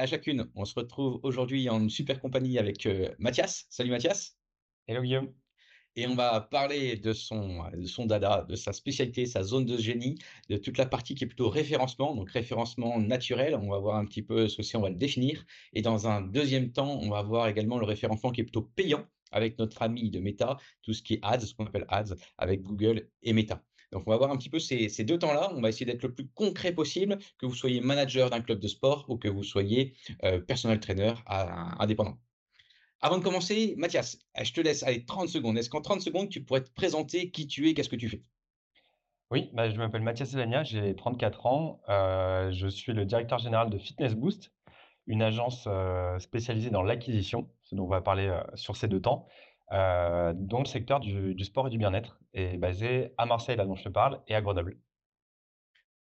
à chacune. On se retrouve aujourd'hui en super compagnie avec euh, Mathias. Salut Mathias. Hello Guillaume. Et on va parler de son, de son dada, de sa spécialité, sa zone de génie, de toute la partie qui est plutôt référencement, donc référencement naturel. On va voir un petit peu ce que c'est, on va le définir. Et dans un deuxième temps, on va voir également le référencement qui est plutôt payant avec notre ami de Meta, tout ce qui est ads, ce qu'on appelle ads, avec Google et Meta. Donc, on va voir un petit peu ces, ces deux temps-là. On va essayer d'être le plus concret possible, que vous soyez manager d'un club de sport ou que vous soyez euh, personal trainer indépendant. Avant de commencer, Mathias, eh, je te laisse aller 30 secondes. Est-ce qu'en 30 secondes, tu pourrais te présenter qui tu es, qu'est-ce que tu fais? Oui, bah, je m'appelle Mathias Elania, j'ai 34 ans. Euh, je suis le directeur général de Fitness Boost, une agence euh, spécialisée dans l'acquisition, ce dont on va parler euh, sur ces deux temps, dans le secteur du, du sport et du bien-être, et basé à Marseille, là dont je te parle, et à Grenoble.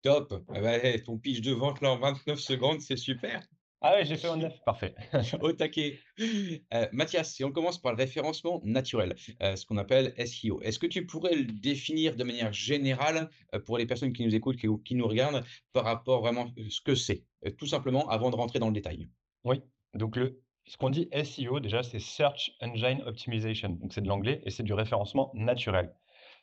Top. Eh ben, ton pitch de vente là en 29 secondes, c'est super. Ah ouais, j'ai fait en neuf, parfait. Au taquet. Euh, Mathias, si on commence par le référencement naturel, euh, ce qu'on appelle SEO, est-ce que tu pourrais le définir de manière générale euh, pour les personnes qui nous écoutent, qui, qui nous regardent, par rapport vraiment à ce que c'est, tout simplement avant de rentrer dans le détail? Oui, donc le, ce qu'on dit SEO, déjà, c'est Search Engine Optimization. Donc c'est de l'anglais et c'est du référencement naturel.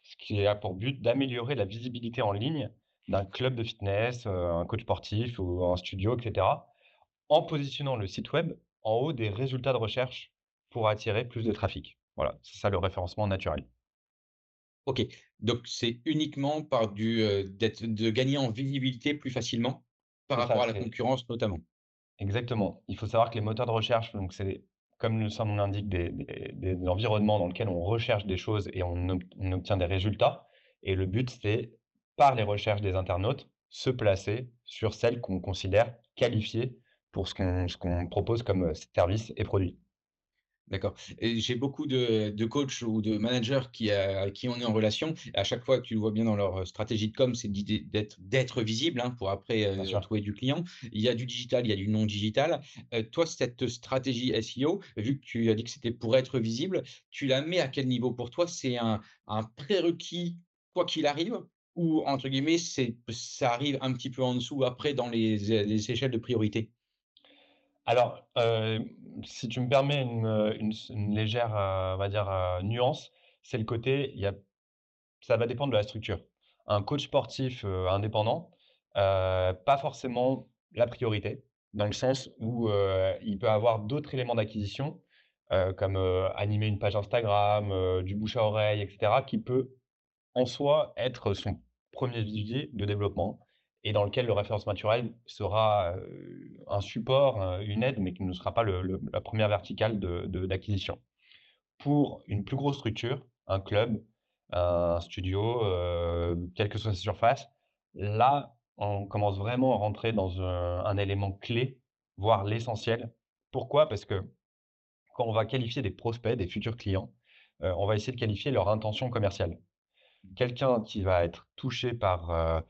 Ce qui a pour but d'améliorer la visibilité en ligne d'un club de fitness, un coach sportif ou un studio, etc en positionnant le site web en haut des résultats de recherche pour attirer plus de trafic. Voilà, c'est ça le référencement naturel. Ok, donc c'est uniquement par du, euh, de gagner en visibilité plus facilement par rapport à la concurrence notamment? Exactement. Il faut savoir que les moteurs de recherche, c'est comme le nom l'indique, des, environnements dans lesquels on recherche des choses et on, obtient des résultats. Et le but, c'est, par les recherches des internautes, se placer sur celles qu'on considère qualifiées pour ce qu'on propose comme service et produit. D'accord. J'ai beaucoup de, de coachs ou de managers qui, à qui on est en relation. À chaque fois, tu le vois bien dans leur stratégie de com, c'est d'être visible hein, pour après euh, trouver du client. Il y a du digital, il y a du non digital. toi, cette stratégie SEO, vu que tu as dit que c'était pour être visible, tu la mets à quel niveau pour toi? C'est un, un prérequis quoi qu'il arrive? Ou entre guillemets, ça arrive un petit peu en dessous après dans les, les échelles de priorité? Alors, euh, si tu me permets une, euh, légère, euh, on va dire, nuance, c'est le côté, y a ça va dépendre de la structure. Un coach sportif, indépendant, pas forcément la priorité, dans le sens où, il peut avoir d'autres éléments d'acquisition, comme, animer une page Instagram, du bouche à oreille etc., qui peut, en soi, être son premier vivier de développement et dans lequel le référence naturel sera un support, une aide, mais qui ne sera pas la première verticale d'acquisition. Pour une plus grosse structure, un club, un studio, quelle que soit sa surface, là, on commence vraiment à rentrer dans un, élément clé, voire l'essentiel. Pourquoi? Parce que quand on va qualifier des prospects, des futurs clients, on va essayer de qualifier leur intention commerciale. Quelqu'un qui va être touché par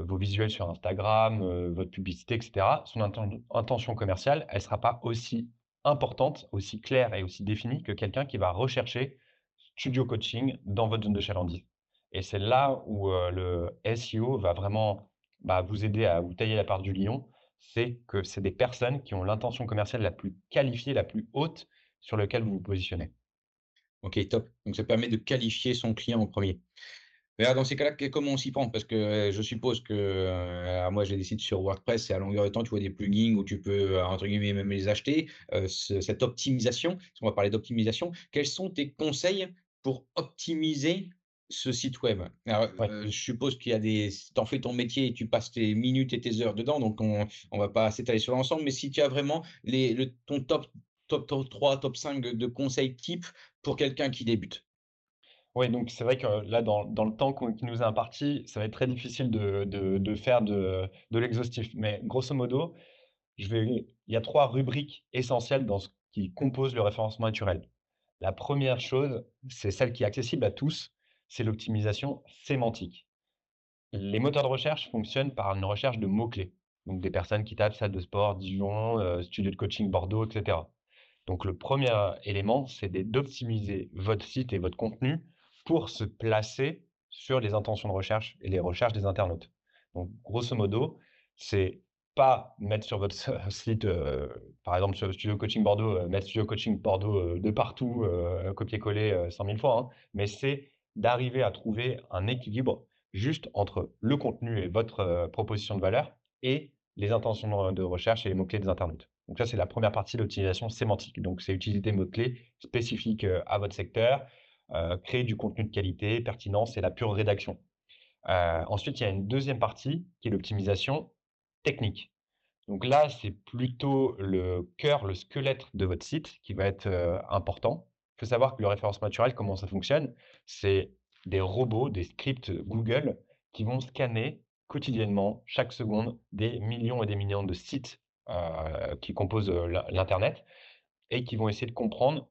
vos visuels sur Instagram, euh, votre publicité, etc., son intention commerciale, elle ne sera pas aussi importante, aussi claire et aussi définie que quelqu'un qui va rechercher studio coaching dans votre zone de chalandise. Et c'est là où euh, le SEO va vraiment bah, vous aider à vous tailler la part du lion. C'est que c'est des personnes qui ont l'intention commerciale la plus qualifiée, la plus haute sur laquelle vous vous positionnez. Ok, top. Donc ça permet de qualifier son client en premier. Mais dans ces cas-là, comment on s'y prend? Parce que je suppose que moi, j'ai des sites sur WordPress et à longueur de temps, tu vois des plugins où tu peux, entre guillemets, même les acheter. cette optimisation, on va parler d'optimisation, quels sont tes conseils pour optimiser ce site web? Je suppose qu'il y a des. Tu en fais ton métier et tu passes tes minutes et tes heures dedans, donc on ne va pas s'étaler sur l'ensemble. Mais si tu as vraiment les, le, ton top, top, top 3, top 5 de conseils type pour quelqu'un qui débute Oui, donc c'est vrai que là, dans, dans le temps qu'on- qui nous est imparti, ça va être très difficile de, de, faire de, de l'exhaustif. Mais grosso modo, je vais, il y a trois rubriques essentielles dans ce qui compose le référencement naturel. La première chose, c'est celle qui est accessible à tous, c'est l'optimisation sémantique. Les moteurs de recherche fonctionnent par une recherche de mots-clés. Donc des personnes qui tapent salle de sport, Dijon, euh, studio de coaching Bordeaux, etc. Donc le premier élément, c'est d'optimiser votre site et votre contenu pour se placer sur les intentions de recherche et les recherches des internautes. Donc grosso modo, c'est pas mettre sur votre site, euh, par exemple sur Studio Coaching Bordeaux, euh, mettre Studio Coaching Bordeaux euh, de partout, copier-coller 100 000 fois, hein, mais c'est d'arriver à trouver un équilibre juste entre le contenu et votre proposition de valeur et les intentions de recherche et les mots-clés des internautes. Donc ça, c'est la première partie de l'utilisation sémantique. Donc c'est utiliser des mots-clés spécifiques à votre secteur, créer du contenu de qualité, pertinent, c'est la pure rédaction. ensuite, il y a une deuxième partie qui est l'optimisation technique. Donc là, c'est plutôt le cœur, le squelette de votre site qui va être important. Il faut savoir que le référencement naturel, comment ça fonctionne, c'est des robots, des scripts Google qui vont scanner quotidiennement, chaque seconde, des millions et des millions de sites euh, qui composent euh, l'Internet et qui vont essayer de comprendre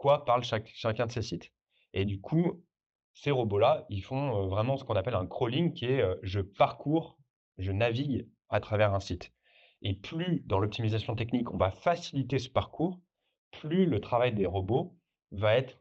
quoi parle chacun de ces sites. Et du coup, ces robots-là, ils font vraiment ce qu'on appelle un crawling, qui est je parcours, je navigue à travers un site. Et plus dans l'optimisation technique, on va faciliter ce parcours, plus le travail des robots va être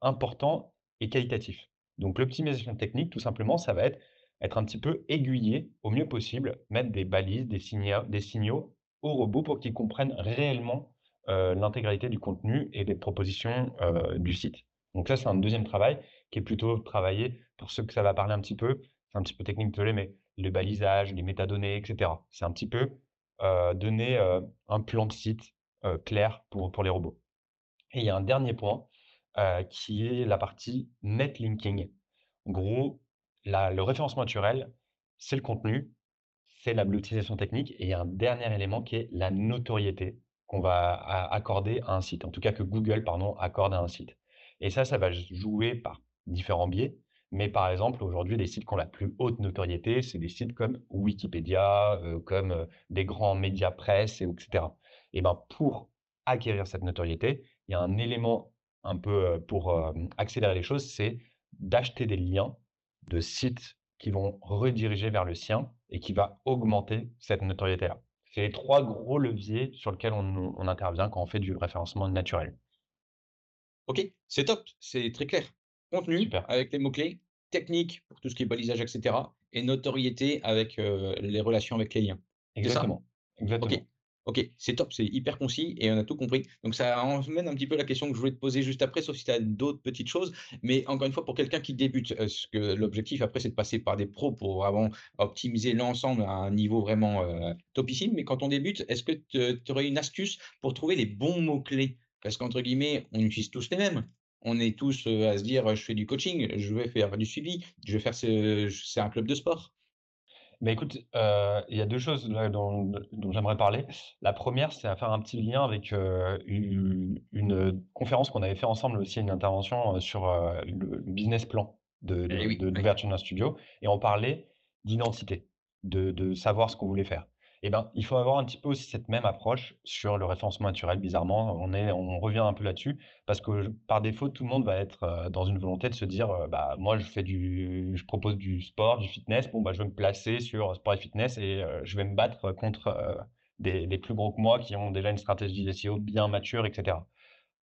important et qualitatif. Donc l'optimisation technique, tout simplement, ça va être être un petit peu aiguillé au mieux possible, mettre des balises, des signaux, des signaux au robot pour qu'ils comprennent réellement l'intégralité du contenu et des propositions euh, du site. Donc ça, c'est un deuxième travail qui est plutôt travaillé, pour ceux que ça va parler un petit peu, c'est un petit peu technique, de mais le balisage, les métadonnées, etc. C'est un petit peu euh, donner un plan de site clair pour, pour les robots. Et il y a un dernier point qui est la partie netlinking. En gros, le référencement naturel, c'est le contenu, c'est la l'utilisation technique et il y a un dernier élément qui est la notoriété qu'on va accorder à un site, en tout cas que Google pardon, accorde à un site. Et ça, ça va jouer par différents biais. Mais par exemple, aujourd'hui, les sites qui ont la plus haute notoriété, c'est des sites comme Wikipédia, euh, comme euh, des grands médias presse, etc. Et ben pour acquérir cette notoriété, il y a un élément un peu euh, pour accélérer les choses, c'est d'acheter des liens de sites qui vont rediriger vers le sien et qui va augmenter cette notoriété-là. C'est les trois gros leviers sur lesquels on, intervient quand on fait du référencement naturel. Ok, c'est top, c'est très clair. Contenu avec les mots-clés, technique pour tout ce qui est balisage, etc. Et notoriété avec euh, les relations avec les liens. Exactement. Exactement. Ok, c'est top, c'est hyper concis et on a tout compris. Donc ça emmène un petit peu la question que je voulais te poser juste après, sauf si tu as d'autres petites choses. Mais encore une fois, pour quelqu'un qui débute, ce que l'objectif après, c'est de passer par des pros pour vraiment optimiser l'ensemble à un niveau vraiment topissime. Mais quand on débute, est-ce que tu aurais une astuce pour trouver les bons mots-clés? Parce qu'entre guillemets, on utilise tous les mêmes. On est tous à se dire, je fais du coaching, je vais faire du suivi, je vais faire c'est un club de sport. Mais écoute, euh, il y a deux choses dont, j'aimerais parler. La première, c'est à faire un petit lien avec euh, une, conférence qu'on avait fait ensemble aussi, une intervention euh, sur le, business plan de, eh d'ouverture d'un studio, et on parlait d'identité, de, de savoir ce qu'on voulait faire eh ben, il faut avoir un petit peu aussi cette même approche sur le référencement naturel. Bizarrement, on, est, on revient un peu là-dessus parce que par défaut, tout le monde va être euh, dans une volonté de se dire, euh, bah, moi, je fais du, je propose du sport, du fitness. Bon, bah, je vais me placer sur sport et fitness et euh, je vais me battre contre des, des, plus gros que moi qui ont déjà une stratégie SEO bien mature, etc.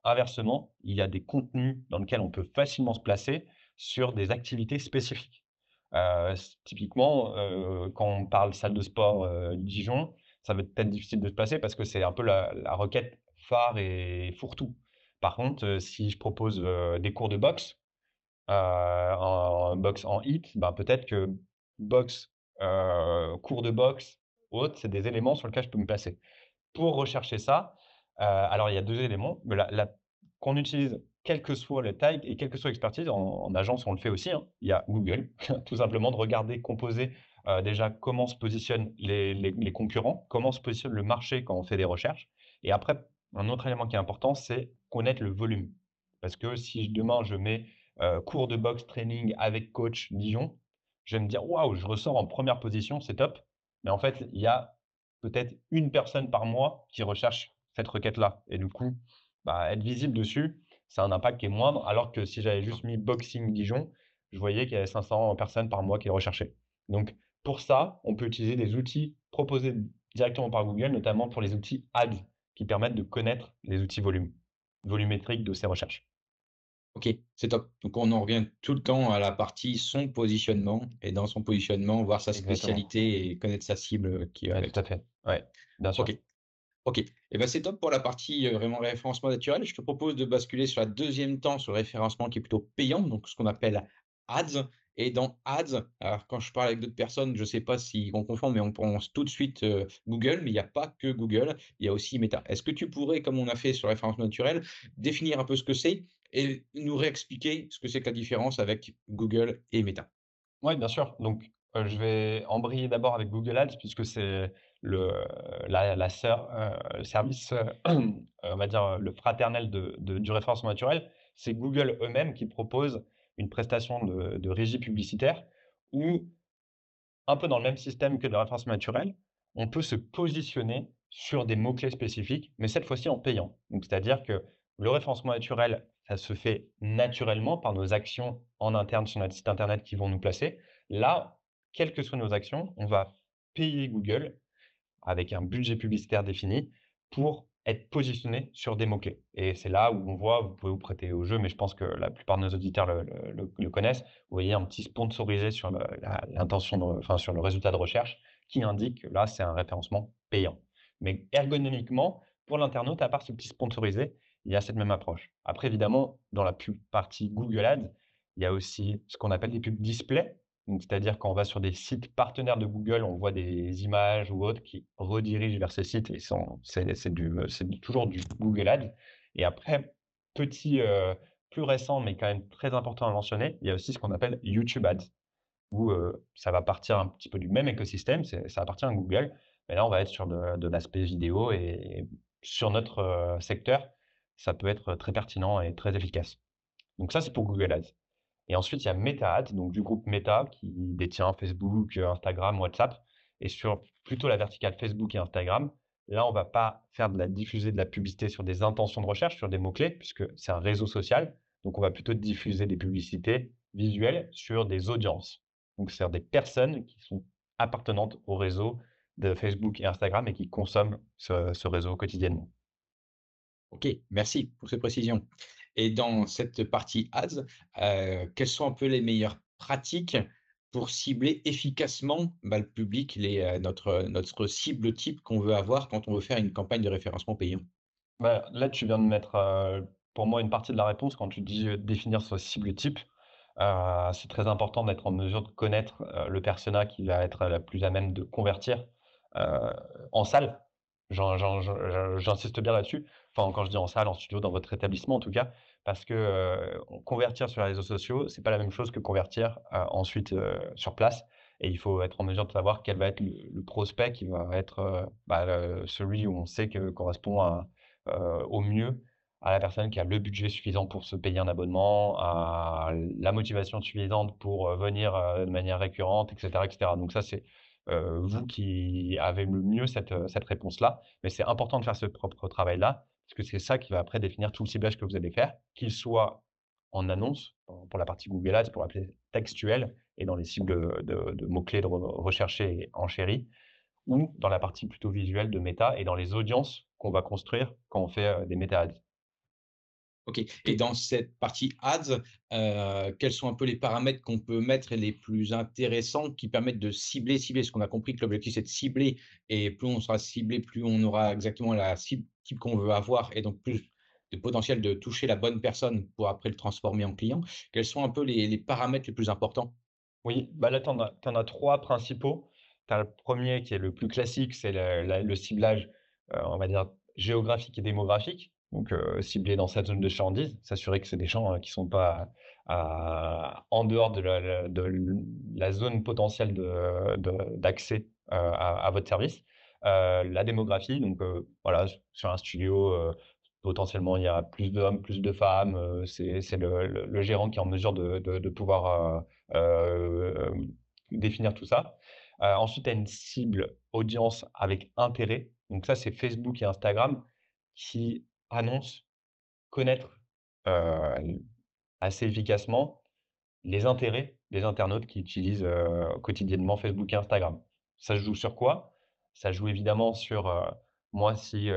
Inversement, il y a des contenus dans lesquels on peut facilement se placer sur des activités spécifiques. Euh, typiquement, euh, quand on parle salle de sport euh, Dijon, ça va être difficile de se placer parce que c'est un peu la, requête phare et fourre-tout. Par contre, si je propose des cours de boxe, en boxe en hit, ben peut-être que boxe, cours de boxe, autres, c'est des éléments sur lesquels je peux me placer. Pour rechercher ça, alors il y a deux éléments. qu'on utilise quelle que soit la taille et quelle que soit l'expertise, en, agence, on le fait aussi, hein. il y a Google, tout simplement de regarder, composer euh, déjà comment se positionnent les, concurrents, comment se positionne le marché quand on fait des recherches. Et après, un autre élément qui est important, c'est connaître le volume. Parce que si demain je mets cours de boxe training avec coach Dijon, je vais me dire: «Waouh, je ressors en première position, c'est top». Mais en fait, il y a peut-être une personne par mois qui recherche cette requête-là et du coup, bah, être visible dessus, c'est un impact qui est moindre alors que si j'avais juste mis boxing Dijon, je voyais qu'il y avait 500 personnes par mois qui recherchaient. Donc pour ça, on peut utiliser des outils proposés directement par Google, notamment pour les outils ads qui permettent de connaître les outils volume, volumétriques de ces recherches. Ok, c'est top. Donc on en revient tout le temps à la partie son positionnement et dans son positionnement, voir sa spécialité et connaître sa cible qui est avec. Tout à fait. Ouais, bien sûr. Ok. Et eh ben c'est top pour la partie euh, vraiment référencement naturel. Je te propose de basculer sur la deuxième temps sur le référencement qui est plutôt payant, donc ce qu'on appelle ads. Et dans Ads, alors quand je parle avec d'autres personnes, je ne sais pas si on confond, mais on pense tout de suite euh, Google, mais il n'y a pas que Google, il y a aussi Meta. Est-ce que tu pourrais, comme on a fait sur référence naturelle, définir un peu ce que c'est et nous réexpliquer ce que c'est que la différence avec Google et Meta? Oui, bien sûr. Donc, euh, je vais embrayer d'abord avec Google Ads, puisque c'est le, la, la euh, service, on va dire, le fraternel de, du référencement naturel. C'est Google eux-mêmes qui proposent une prestation de, régie publicitaire où, un peu dans le même système que de référencement naturel, on peut se positionner sur des mots-clés spécifiques, mais cette fois-ci en payant. C'est-à-dire que le référencement naturel, ça se fait naturellement par nos actions en interne sur notre site internet qui vont nous placer. Là, quelles que soient nos actions, on va payer Google avec un budget publicitaire défini pour être positionné sur des mots-clés. Et c'est là où on voit, vous pouvez vous prêter au jeu, mais je pense que la plupart de nos auditeurs le, connaissent. Vous voyez un petit sponsorisé sur l'intention, enfin sur le résultat de recherche qui indique que là, c'est un référencement payant. Mais ergonomiquement, pour l'internaute, à part ce petit sponsorisé, il y a cette même approche. Après, évidemment, dans la pub partie Google Ads, il y a aussi ce qu'on appelle des pubs display c'est-à-dire quand on va sur des sites partenaires de Google, on voit des images ou autres qui redirigent vers ces sites et c'est toujours du Google Ads. Et après, petit, euh, plus récent, mais quand même très important à mentionner, il y a aussi ce qu'on appelle YouTube Ads, où euh, ça va partir un petit peu du même écosystème, ça appartient à Google, mais là, on va être sur de, l'aspect vidéo et, sur notre euh, secteur, ça peut être très pertinent et très efficace. Donc ça, c'est pour Google Ads. Et ensuite, il y a Meta donc du groupe Meta, qui détient Facebook, Instagram, WhatsApp. Et sur plutôt la verticale Facebook et Instagram, là, on ne va pas faire diffuser de la publicité sur des intentions de recherche, sur des mots-clés, puisque c'est un réseau social. Donc, on va plutôt diffuser des publicités visuelles sur des audiences. Donc, c'est des personnes qui sont appartenantes au réseau de Facebook et Instagram et qui consomment ce réseau quotidiennement. Ok, merci pour ces précisions. Et dans cette partie ads, euh, quelles sont un peu les meilleures pratiques pour cibler efficacement bah, le public, euh, notre, notre cible type qu'on veut avoir quand on veut faire une campagne de référencement payant? Bah, là, tu viens de mettre, euh, pour moi, une partie de la réponse quand tu dis définir ce cible type. c'est très important d'être en mesure de connaître le persona qui va être la plus à même de convertir en salle. J'insiste bien là-dessus. Quand je dis en salle, en studio, dans votre établissement en tout cas, parce que convertir sur les réseaux sociaux, c'est pas la même chose que convertir ensuite sur place. Et il faut être en mesure de savoir quel va être le, prospect qui va être bah, celui où on sait que correspond au mieux à la personne qui a le budget suffisant pour se payer un abonnement, à la motivation suffisante pour venir de manière récurrente, etc., etc. Donc ça, c'est vous qui avez le mieux cette réponse-là. Mais c'est important de faire ce propre travail-là parce que c'est ça qui va après définir tout le ciblage que vous allez faire, qu'il soit en annonce, pour la partie Google Ads, pour l'appeler textuel, et dans les cibles de, mots-clés de rechercher en chérie, ou dans la partie plutôt visuelle de méta et dans les audiences qu'on va construire quand on fait des méta-ads. Ok. Et dans cette partie ads, euh, quels sont un peu les paramètres qu'on peut mettre et les plus intéressants qui permettent de cibler, cibler? Ce qu'on a compris que l'objectif c'est de cibler et plus on sera ciblé, plus on aura exactement la cible type qu'on veut avoir et donc plus de potentiel de toucher la bonne personne pour après le transformer en client. Quels sont un peu les, paramètres les plus importants? Oui, bah là, tu en, as trois principaux. Tu as le premier qui est le plus classique, c'est le, ciblage, euh, on va dire, géographique et démographique. Donc, euh, cibler dans cette zone de chalandise, s'assurer que c'est des champs hein, qui ne sont pas en dehors de la, zone potentielle d'accès euh, à, votre service. Euh, la démographie, donc voilà, sur un studio, Potentiellement, il y a plus d'hommes, plus de femmes. c'est le, gérant qui est en mesure de, pouvoir définir tout ça. ensuite, tu as une cible audience avec intérêt. Donc ça, c'est Facebook et Instagram qui annoncent connaître assez efficacement les intérêts des internautes qui utilisent quotidiennement Facebook et Instagram. Ça joue sur quoi? Ça joue évidemment sur moi si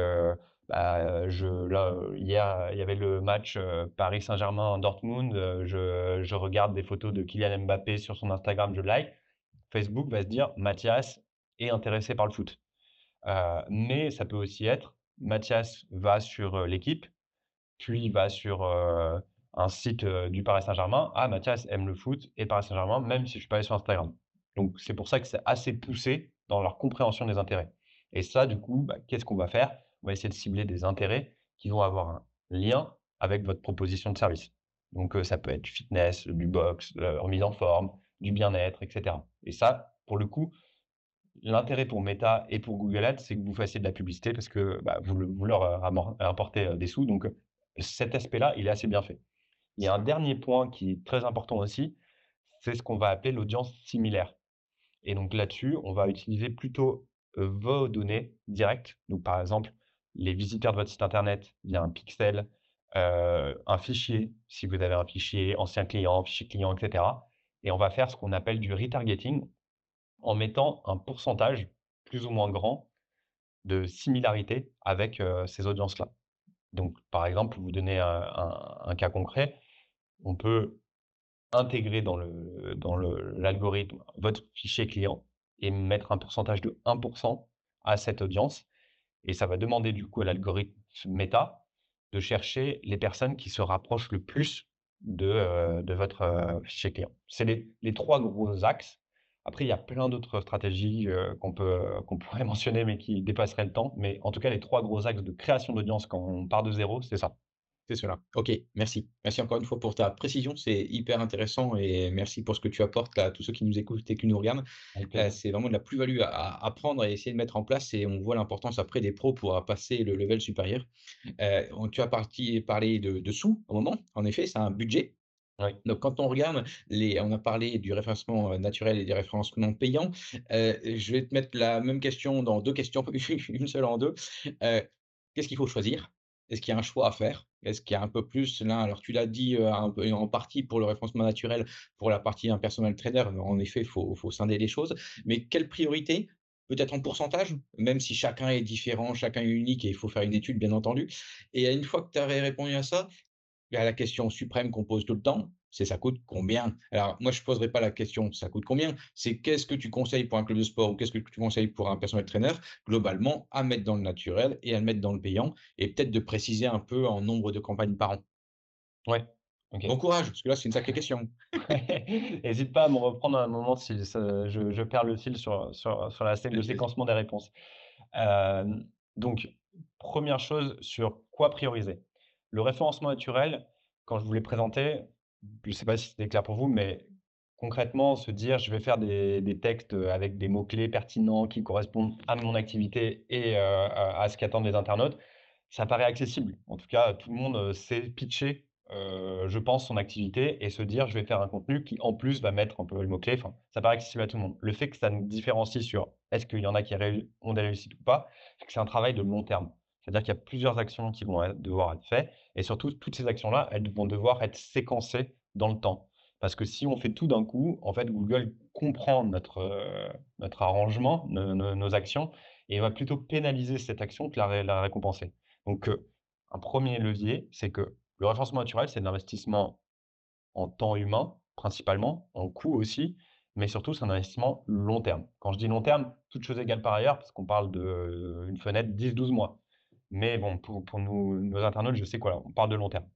bah, je, là, hier, il y avait le match Paris Saint-Germain-Dortmund. Je, je, regarde des photos de Kylian Mbappé sur son Instagram, je like. Facebook va se dire Mathias est intéressé par le foot. mais ça peut aussi être Mathias va sur l'équipe, puis va sur un site du Paris Saint-Germain. Ah, Mathias aime le foot et Paris Saint-Germain, même si je suis pas allé sur Instagram. Donc, c'est pour ça que c'est assez poussé dans leur compréhension des intérêts. Et ça, du coup, bah, qu'est-ce qu'on va faire? On va essayer de cibler des intérêts qui vont avoir un lien avec votre proposition de service. Donc, ça peut être du fitness, du box, la remise en forme, du bien-être, etc. Et ça, pour le coup, l'intérêt pour Meta et pour Google Ads, c'est que vous fassiez de la publicité parce que bah, vous, leur apportez des sous. Donc, cet aspect-là, il est assez bien fait. Il y a un dernier point qui est très important aussi, c'est ce qu'on va appeler l'audience similaire. Et donc là-dessus, on va utiliser plutôt vos données directes. Donc par exemple, les visiteurs de votre site internet via un pixel, un fichier, si vous avez un fichier ancien client, fichier client, etc. Et on va faire ce qu'on appelle du retargeting en mettant un pourcentage plus ou moins grand de similarité avec ces audiences-là. Donc, par exemple, vous donnez un cas concret, on peut intégrer dans le dans l'algorithme votre fichier client et mettre un pourcentage de 1% à cette audience et ça va demander du coup à l'algorithme Meta de chercher les personnes qui se rapprochent le plus de, de votre fichier client. C'est les, les, trois gros axes. Après, il y a plein d'autres stratégies qu'on peut qu'on pourrait mentionner, mais qui dépasseraient le temps. Mais en tout cas, les trois gros axes de création d'audience quand on part de zéro, c'est ça. C'est cela. OK, merci. Merci encore une fois pour ta précision, c'est hyper intéressant et merci pour ce que tu apportes à tous ceux qui nous écoutent et qui nous regardent. c'est vraiment de la plus-value à apprendre et essayer de mettre en place et on voit l'importance après des pros pour passer le level supérieur. tu as parlé de sous au moment, en effet, c'est un budget. Donc quand on regarde les on a parlé du référencement, naturel et du référencement payant. je vais te mettre la même question dans deux questions, une seule en deux. qu'est-ce qu'il faut choisir? Est-ce qu'il y a un choix à faire? Est-ce qu'il y a un peu plus là alors tu l'as dit, en partie pour le référencement naturel, pour la partie un personal trainer, en effet, il faut faut scinder les choses. Mais quelle priorité? Peut-être en pourcentage? Même si chacun est différent, chacun est unique et il faut faire une étude, bien entendu. Et une fois que tu avais répondu à ça, il y a la question suprême qu'on pose tout le temps, c'est ça coûte combien? Alors moi, je ne poserai pas la question ça coûte combien? C'est qu'est-ce que tu conseilles pour un club de sport ou qu'est-ce que tu conseilles pour un personnel trainer? Globalement, à mettre dans le naturel et à mettre dans le payant et peut-être de préciser un peu en nombre de campagnes par an. Ouais, Bon courage, parce que là, c'est une sacrée question. N'hésite pas à me reprendre à un moment si je, perds le fil sur, sur, la scène de séquencement des réponses. donc, première chose, sur quoi prioriser? Le référencement naturel, quand je vous l'ai présenté, je ne sais pas si c'était clair pour vous, mais concrètement, se dire je vais faire des, textes avec des mots-clés pertinents qui correspondent à mon activité et à, ce qu'attendent les internautes, ça paraît accessible. En tout cas, tout le monde sait pitcher, je pense, son activité et se dire je vais faire un contenu qui, en plus, va mettre un peu le mot-clé. Ça paraît accessible à tout le monde. Le fait que ça nous différencie sur est-ce qu'il y en a qui ont des réussites ou pas, c'est que c'est un travail de long terme. C'est-à-dire qu'il y a plusieurs actions qui vont devoir être faites et surtout, toutes ces actions-là, elles vont devoir être séquencées dans le temps. Parce que si on fait tout d'un coup, en fait, Google comprend notre, notre arrangement, nos actions, et va plutôt pénaliser cette action que la, récompenser. Donc, un premier levier, c'est que le référencement naturel, c'est de l'investissement en temps humain, principalement, en coût aussi, mais surtout, c'est un investissement long terme. Quand je dis long terme, toute chose égale par ailleurs, parce qu'on parle d'une fenêtre 10-12 mois. Mais bon, pour, pour nous, nos internautes, je sais quoi, on parle de long terme.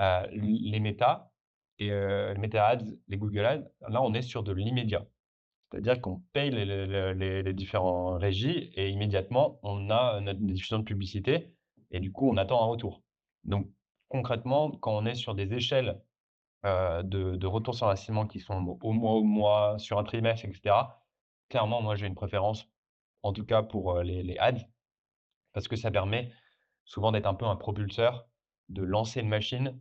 Euh, les méta et euh, les méta ads, les Google Ads, là, on est sur de l'immédiat. C'est-à-dire qu'on paye les, les, les, différents régies et immédiatement, on a notre diffusion de publicité et du coup, on attend un retour. Donc, concrètement, quand on est sur des échelles euh, de, de, retour sur l'investissement qui sont au mois au mois, sur un trimestre, etc., clairement, moi, j'ai une préférence, en tout cas pour les, les ads, parce que ça permet souvent d'être un peu un propulseur, de lancer une machine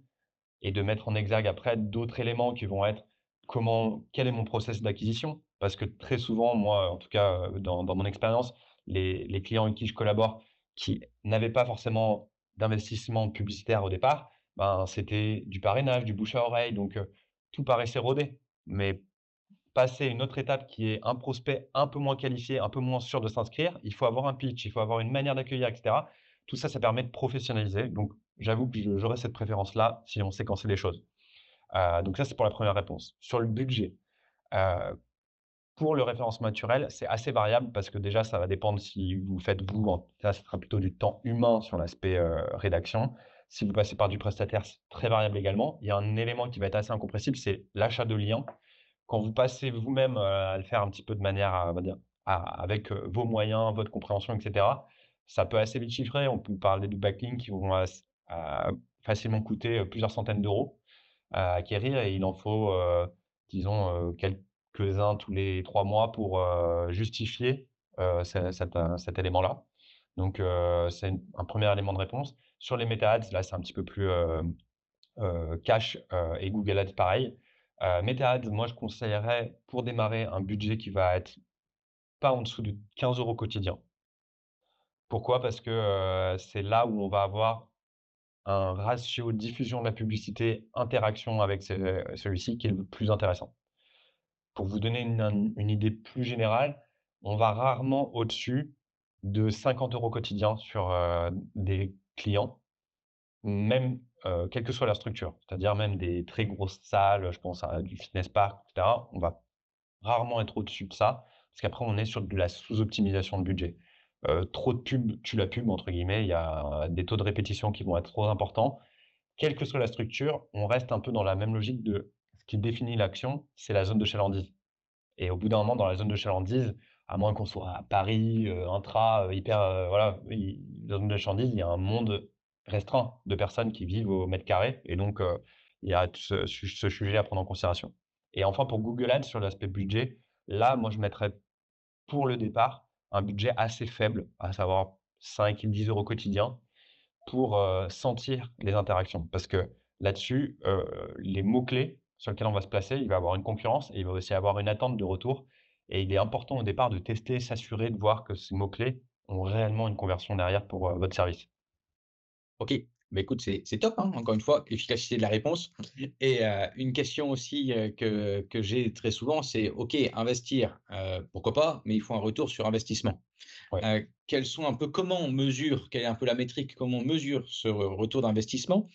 et de mettre en exergue après d'autres éléments qui vont être comment, quel est mon process d'acquisition? Parce que très souvent, moi, en tout cas, dans, mon expérience, les, clients avec qui je collabore qui n'avaient pas forcément d'investissement publicitaire au départ, ben, c'était du parrainage, du bouche à oreille. Donc, tout paraissait rodé. Mais passer une autre étape qui est un prospect un peu moins qualifié, un peu moins sûr de s'inscrire, il faut avoir un pitch, il faut avoir une manière d'accueillir, etc. Tout ça, ça permet de professionnaliser. Donc, j'avoue que j'aurais cette préférence-là si on séquençait les choses. Euh, donc ça, c'est pour la première réponse. Sur le budget, euh, pour le référencement naturel, c'est assez variable parce que déjà, ça va dépendre si vous faites vous, ça sera plutôt du temps humain sur l'aspect euh, rédaction. Si vous passez par du prestataire, c'est très variable également. Il y a un élément qui va être assez incompressible, c'est l'achat de liens. Quand vous passez vous-même à le faire un petit peu de manière, va dire, avec vos moyens, votre compréhension, etc., ça peut assez vite chiffrer. On peut parler de backlinks qui vont facilement coûter plusieurs centaines d'euros à acquérir et il en faut, disons, quelques-uns tous les trois mois pour justifier cet, élément-là. Donc, c'est un premier élément de réponse. Sur les meta-ads, là, c'est un petit peu plus cash et Google Ads, pareil. Meta-ads, moi, je conseillerais pour démarrer un budget qui va être pas en dessous de 15 euros quotidien. Pourquoi? Parce que c'est là où on va avoir un ratio diffusion de la publicité, interaction avec celui-ci qui est le plus intéressant. Pour vous donner une, idée plus générale, on va rarement au-dessus de 50 euros quotidiens sur des clients, même quelle que soit la structure, c'est-à-dire même des très grosses salles, je pense à du fitness park, etc. On va rarement être au-dessus de ça, parce qu'après on est sur de la sous-optimisation de budget. Euh, trop de pubs tue la pub, entre guillemets. Il y a des taux de répétition qui vont être trop importants. Quelle que soit la structure, on reste un peu dans la même logique de ce qui définit l'action, c'est la zone de chalandise. Et au bout d'un moment, dans la zone de chalandise, à moins qu'on soit à Paris, euh, intra, euh, hyper, voilà, la zone de chalandise, il y a un monde restreint de personnes qui vivent au mètre carré. Et donc, il y a ce, sujet à prendre en considération. Et enfin, pour Google Ads, sur l'aspect budget, là, moi, je mettrais pour le départ un budget assez faible, à savoir 5 et 10 euros quotidiens, pour sentir les interactions. Parce que là-dessus, les mots-clés sur lesquels on va se placer, il va avoir une concurrence et il va aussi avoir une attente de retour. Et il est important au départ de tester, s'assurer de voir que ces mots-clés ont réellement une conversion derrière pour votre service. Ok, bah, écoute, c'est top, hein, encore une fois, l'efficacité de la réponse. Et une question aussi que, que j'ai très souvent, c'est OK, investir, pourquoi pas, mais il faut un retour sur investissement. quels sont un peu, comment on mesure, quelle est un peu la métrique, comment on mesure ce retour d'investissement?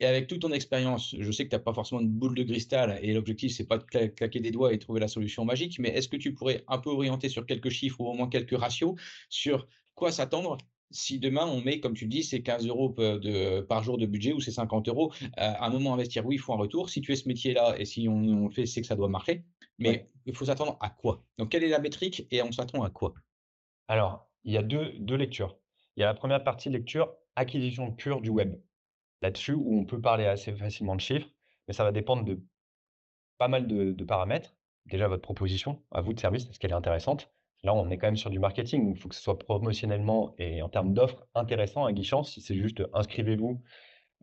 Et avec toute ton expérience, je sais que tu n'as pas forcément une boule de cristal et l'objectif, c'est pas de claquer des doigts et trouver la solution magique, mais est-ce que tu pourrais un peu orienter sur quelques chiffres ou au moins quelques ratios sur quoi s'attendre si demain on met, comme tu dis, c'est 15 euros de, par jour de budget ou c'est 50 euros, euh, à un moment investir, oui, il faut un retour. Si tu es ce métier-là et si on, le fait, c'est que ça doit marcher. Mais il faut s'attendre à quoi? Donc, quelle est la métrique et on s'attend à quoi? Alors, il y a deux, deux lectures. Il y a la première partie lecture, acquisition pure du web. Là-dessus, où on peut parler assez facilement de chiffres, mais ça va dépendre de pas mal de, de paramètres. Déjà, votre proposition à vous de service, est-ce qu'elle est intéressante Là, on est quand même sur du marketing. Il faut que ce soit promotionnellement et en termes d'offres intéressant à Guichance. Si c'est juste inscrivez-vous,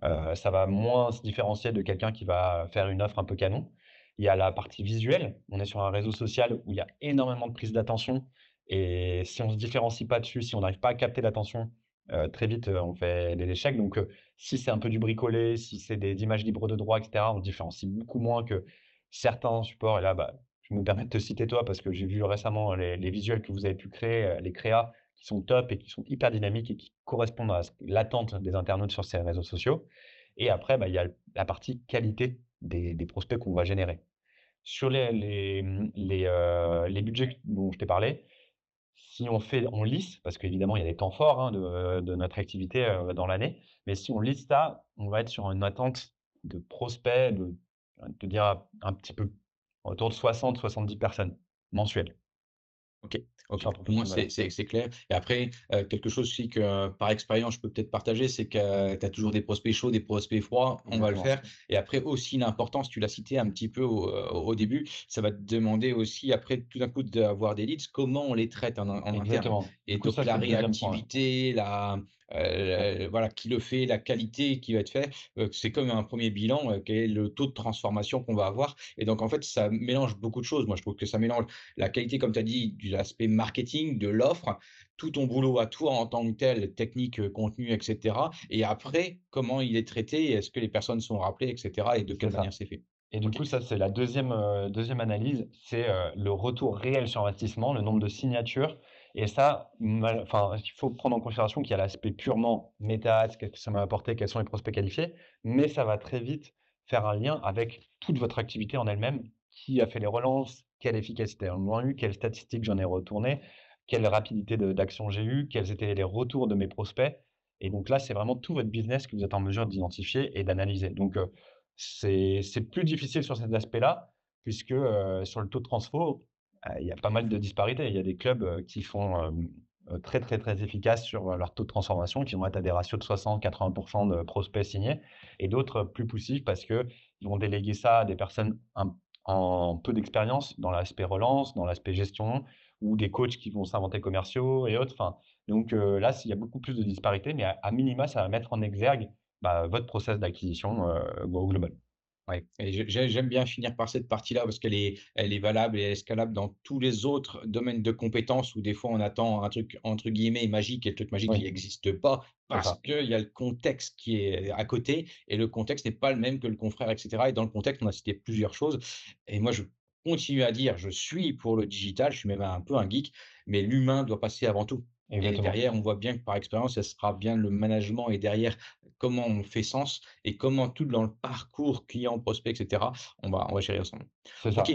euh, ça va moins se différencier de quelqu'un qui va faire une offre un peu canon. Il y a la partie visuelle. On est sur un réseau social où il y a énormément de prise d'attention. Et si on ne se différencie pas dessus, si on n'arrive pas à capter l'attention, euh, très vite, euh, on fait des échecs. Donc, si c'est un peu du bricolé, si c'est des images libres de droit, etc., on se différencie beaucoup moins que certains supports. Et là, bah, me de te citer toi parce que j'ai vu récemment les, visuels que vous avez pu créer, euh, les créas qui sont top et qui sont hyper dynamiques et qui correspondent à l'attente des internautes sur ces réseaux sociaux. Et après, bah, il y a la partie qualité des, prospects qu'on va générer. Sur les, les, euh, les, budgets dont je t'ai parlé, si on fait, on lisse, parce qu'évidemment, il y a des temps forts hein, de, notre activité euh, dans l'année, mais si on lisse ça, on va être sur une attente de prospects, de, de dire un petit peu autour de 60-70 personnes mensuelles. Ok, Pour moi, c'est clair. Et après, euh, quelque chose aussi que euh, par expérience, je peux peut-être partager, c'est que euh, tu as toujours des prospects chauds, des prospects froids. On va le faire. Et après, aussi, l'importance, tu l'as cité un petit peu au, début, ça va te demander aussi, après, tout d'un coup, d'avoir des leads, comment on les traite en, en interne. Et donc, la réactivité, la, voilà, qui le fait, la qualité qui va être faite. c'est comme un premier bilan, quel est le taux de transformation qu'on va avoir et donc en fait, ça mélange beaucoup de choses. Moi, je trouve que ça mélange la qualité, comme tu as dit, de l'aspect marketing, de l'offre, tout ton boulot à toi en tant que tel, technique, contenu et cetera et après, comment il est traité, est-ce que les personnes sont rappelées et cetera et de quelle manière c'est fait. Et du coup, ça, c'est la deuxième, analyse, c'est, le retour réel sur investissement, le nombre de signatures et ça, enfin, il faut prendre en considération qu'il y a l'aspect purement méta, qu'est-ce que ça m'a apporté, quels sont les prospects qualifiés, mais ça va très vite faire un lien avec toute votre activité en elle-même, qui a fait les relances, quelle efficacité j'en ai eu, quelles statistiques j'en ai retourné, quelle rapidité d'action j'ai eu, quels étaient les retours de mes prospects? Et donc là, c'est vraiment tout votre business que vous êtes en mesure d'identifier et d'analyser. Donc, c'est plus difficile sur cet aspect-là, puisque sur le taux de transfo, il y a pas mal de disparités. Il y a des clubs qui font très, très, très efficaces sur leur taux de transformation, qui vont être à des ratios de 60-80% de prospects signés, et d'autres plus poussifs parce qu'ils vont déléguer ça à des personnes en peu d'expérience dans l'aspect relance, dans l'aspect gestion, ou des coachs qui vont s'inventer commerciaux et autres. Donc là, il y a beaucoup plus de disparités, mais à, minima, ça va mettre en exergue bah, votre process d'acquisition au global. Ouais, j'aime bien finir par cette partie-là parce qu'elle est, elle est valable et escalable dans tous les autres domaines de compétences où des fois on attend un truc entre guillemets magique et le truc magique qui n'existe pas parce qu'il y a le contexte qui est à côté et le contexte n'est pas le même que le confrère, etc. Et dans le contexte, on a cité plusieurs choses. Et moi, je continue à dire, je suis pour le digital, je suis même un peu un geek, mais l'humain doit passer avant tout. Et derrière, on voit bien que par expérience, ça sera bien le management et derrière, comment on fait sens et comment tout dans le parcours client, prospect, etc., on va, on va gérer ensemble. OK.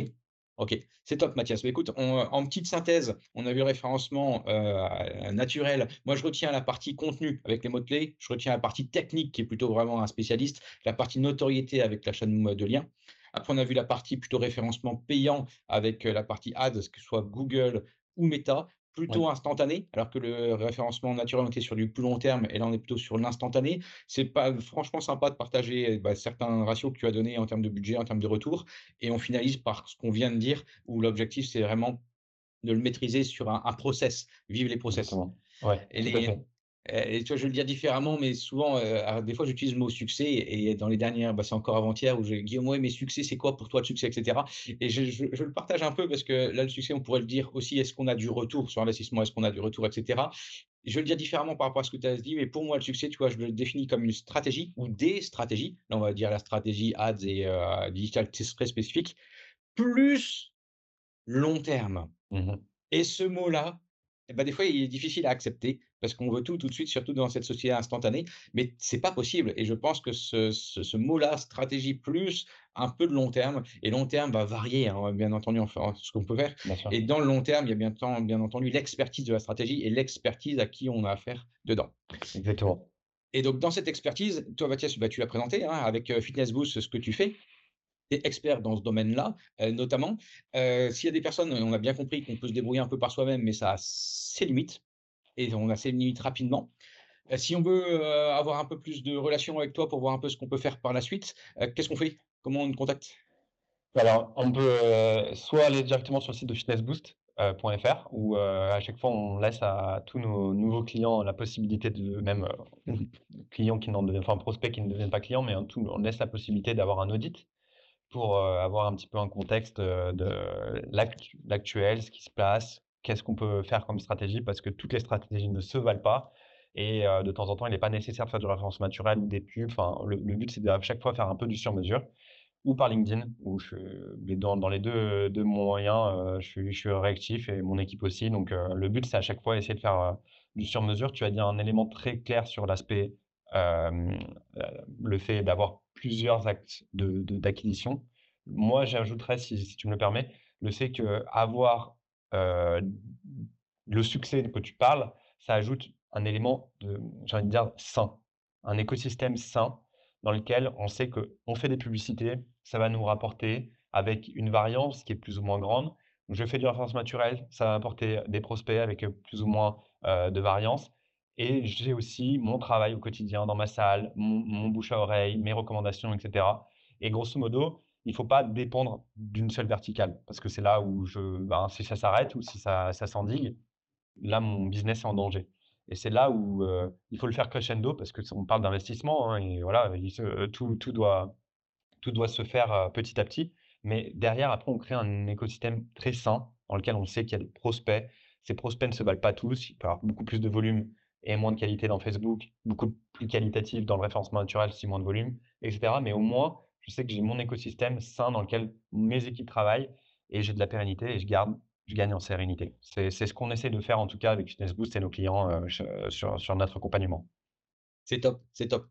Ok, c'est top Mathias. Mais écoute, en petite synthèse, on a vu le référencement euh, naturel. Moi, je retiens la partie contenu avec les mots-clés. Je retiens la partie technique qui est plutôt vraiment un spécialiste. La partie notoriété avec l'achat de, de liens. Après, on a vu la partie plutôt référencement payant avec euh, la partie ads, que ce soit Google ou Meta plutôt instantané, alors que le référencement naturel, on était sur du plus long terme, et là, on est plutôt sur l'instantané. C'est pas franchement sympa de partager bah, certains ratios que tu as donnés en termes de budget, en termes de retour, et on finalise par ce qu'on vient de dire, où l'objectif, c'est vraiment de le maîtriser sur un, process, vivre les process. Ouais, et les, et tu vois, je vais le dire différemment, mais souvent, euh, des fois, j'utilise le mot succès et dans les dernières, bah, c'est encore avant-hier où j'ai Guillaume, ouais, mais succès, c'est quoi pour toi le succès, etc. Et je, je, le partage un peu parce que là, le succès, on pourrait le dire aussi, est-ce qu'on a du retour sur investissement, est-ce qu'on a du retour, etc. Je vais le dire différemment par rapport à ce que tu as dit, mais pour moi, le succès, tu vois, je le définis comme une stratégie ou des stratégies. Là, on va dire la stratégie ads et euh, digital très spécifique, plus long terme. Mmh et ce mot-là, eh ben, des fois, il est difficile à accepter parce qu'on veut tout tout de suite, surtout dans cette société instantanée, mais c'est pas possible. Et je pense que ce, ce, mot-là, stratégie plus un peu de long terme, et long terme va varier, hein, bien entendu, enfin, ce qu'on peut faire. Et dans le long terme, il y a bien, bien entendu l'expertise de la stratégie et l'expertise à qui on a affaire dedans. Exactement. Et donc, dans cette expertise, toi, Mathias, bah, tu l'as présenté hein, avec euh, Fitness Boost, ce que tu fais es expert dans ce domaine-là, euh, notamment. Euh, s'il y a des personnes, on a bien compris qu'on peut se débrouiller un peu par soi-même, mais ça a ses limites et on a ses limites rapidement. Euh, si on veut avoir un peu plus de relations avec toi pour voir un peu ce qu'on peut faire par la suite, qu'est-ce qu'on fait? Comment on te contacte? Alors, on peut soit aller directement sur le site de fitnessboost.fr où à chaque fois on laisse à tous nos nouveaux clients la possibilité de même clients qui n'en deviennent enfin prospects qui ne deviennent pas clients mais on laisse la possibilité d'avoir un audit pour avoir un petit peu un contexte de l'actuel, ce qui se passe, qu'est-ce qu'on peut faire comme stratégie, parce que toutes les stratégies ne se valent pas. Et de temps en temps, il n'est pas nécessaire de faire du référencement naturel des pubs. Enfin, le, but, c'est à chaque fois faire un peu du sur-mesure ou par LinkedIn, où je, dans, dans les deux, deux moyens, je, suis, je suis réactif et mon équipe aussi. Donc, le but, c'est à chaque fois essayer de faire du sur-mesure. Tu as dit un élément très clair sur l'aspect, le fait d'avoir plusieurs actes d'acquisition. De, Moi, j'ajouterais, si, tu me le permets, le fait qu'avoir euh, le succès que tu parles, ça ajoute un élément de, j'ai envie de dire, sain, un écosystème sain dans lequel on sait qu'on fait des publicités, ça va nous rapporter avec une variance qui est plus ou moins grande. je fais du référencement naturel, ça va apporter des prospects avec plus ou moins de variance. Et j'ai aussi mon travail au quotidien dans ma salle, mon, bouche à oreille, mes recommandations, etc. Et grosso modo, il ne faut pas dépendre d'une seule verticale parce que c'est là où je, ben, si ça s'arrête ou si ça, ça s'endigue, là, mon business est en danger. Et c'est là où il faut le faire crescendo parce qu'on parle d'investissement hein, et voilà, tout, tout, doit, tout doit se faire petit à petit. Mais derrière, après, on crée un écosystème très sain dans lequel on sait qu'il y a des prospects. Ces prospects ne se valent pas tous. Il peut y avoir beaucoup plus de volume et moins de qualité dans Facebook, beaucoup plus qualitatif dans le référencement naturel si moins de volume, etc. Mais au moins, je sais que j'ai mon écosystème sain dans lequel mes équipes travaillent et j'ai de la pérennité et je garde, je gagne en sérénité. C'est ce qu'on essaie de faire en tout cas avec Fitness Boost et nos clients euh, sur, sur notre accompagnement. C'est top, c'est top.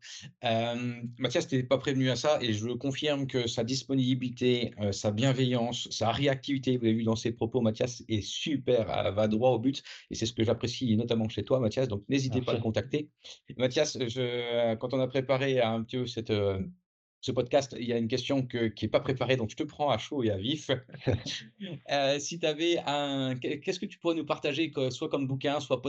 Mathias, tu n'es pas prévenu à ça et je confirme que sa disponibilité, sa bienveillance, sa réactivité, vous avez vu dans ses propos, Mathias est super, va droit au but et c'est ce que j'apprécie notamment chez toi, Mathias. Donc n'hésitez pas à le contacter. Mathias, je, quand on a préparé un petit peu cette, ce podcast, il y a une question qui n'est pas préparée, donc je te prends à chaud et à vif. Euh, si tu avais un. Qu'est-ce que tu pourrais nous partager, soit comme bouquin, soit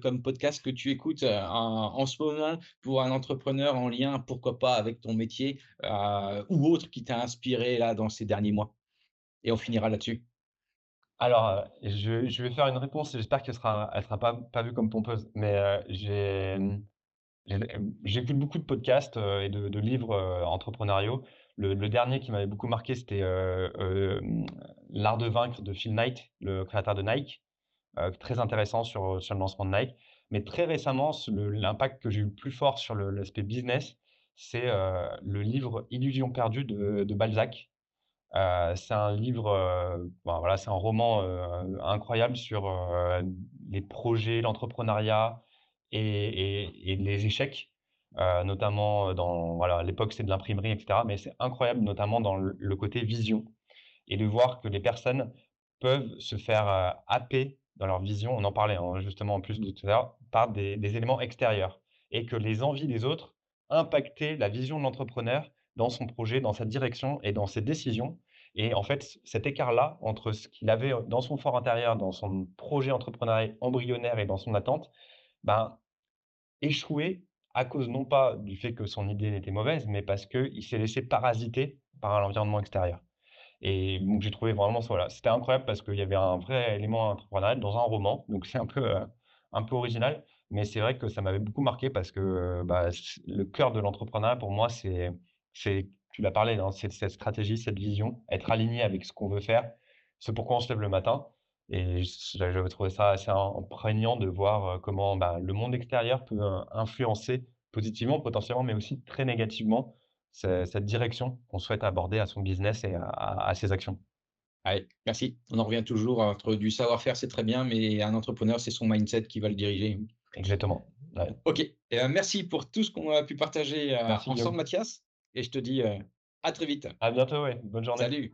comme podcast que tu écoutes euh, en, ce moment pour un entrepreneur en lien, pourquoi pas, avec ton métier euh, ou autre qui t'a inspiré là dans ces derniers mois? Et on finira là-dessus. Alors, je, vais faire une réponse, j'espère qu'elle ne sera, elle sera pas, pas vue comme pompeuse, mais j'ai J'écoute beaucoup de podcasts et de, livres entrepreneuriaux. Le, dernier qui m'avait beaucoup marqué, c'était L'art de vaincre de Phil Knight, le créateur de Nike. très intéressant sur, le lancement de Nike. Mais très récemment, l'impact que j'ai eu le plus fort sur l'aspect business, c'est le livre Illusion perdue de, Balzac. c'est un livre, voilà, c'est un roman incroyable sur les projets, l'entrepreneuriat, et, les échecs, euh, notamment dans voilà, l'époque c'est de l'imprimerie, etc. Mais c'est incroyable, notamment dans le, côté vision et de voir que les personnes peuvent se faire euh, happer dans leur vision. On en parlait hein, justement en plus de tout à l'heure par des, éléments extérieurs et que les envies des autres impactaient la vision de l'entrepreneur dans son projet, dans sa direction et dans ses décisions. Et en fait, cet écart-là entre ce qu'il avait dans son fort intérieur, dans son projet entrepreneurial embryonnaire et dans son attente, ben, échoué à cause non pas du fait que son idée n'était mauvaise, mais parce qu'il s'est laissé parasiter par l'environnement extérieur. Et donc j'ai trouvé vraiment voilà, c'était incroyable parce qu'il y avait un vrai élément entrepreneurial dans un roman, donc c'est un peu, euh, un peu original, mais c'est vrai que ça m'avait beaucoup marqué parce que bah, le cœur de l'entrepreneuriat pour moi, c'est, c'est tu l'as parlé, hein, c'est cette stratégie, cette vision, être aligné avec ce qu'on veut faire, ce pourquoi on se lève le matin. Et j'avais trouvé ça assez imprégnant de voir comment bah, le monde extérieur peut influencer positivement, potentiellement, mais aussi très négativement cette direction qu'on souhaite aborder à son business et à, ses actions. Allez, merci. On en revient toujours entre du savoir-faire, c'est très bien, mais un entrepreneur, c'est son mindset qui va le diriger. Exactement. Ok. Et ben, merci pour tout ce qu'on a pu partager ensemble, Mathias. Et je te dis à très vite. À bientôt, ouais. Bonne journée. Salut.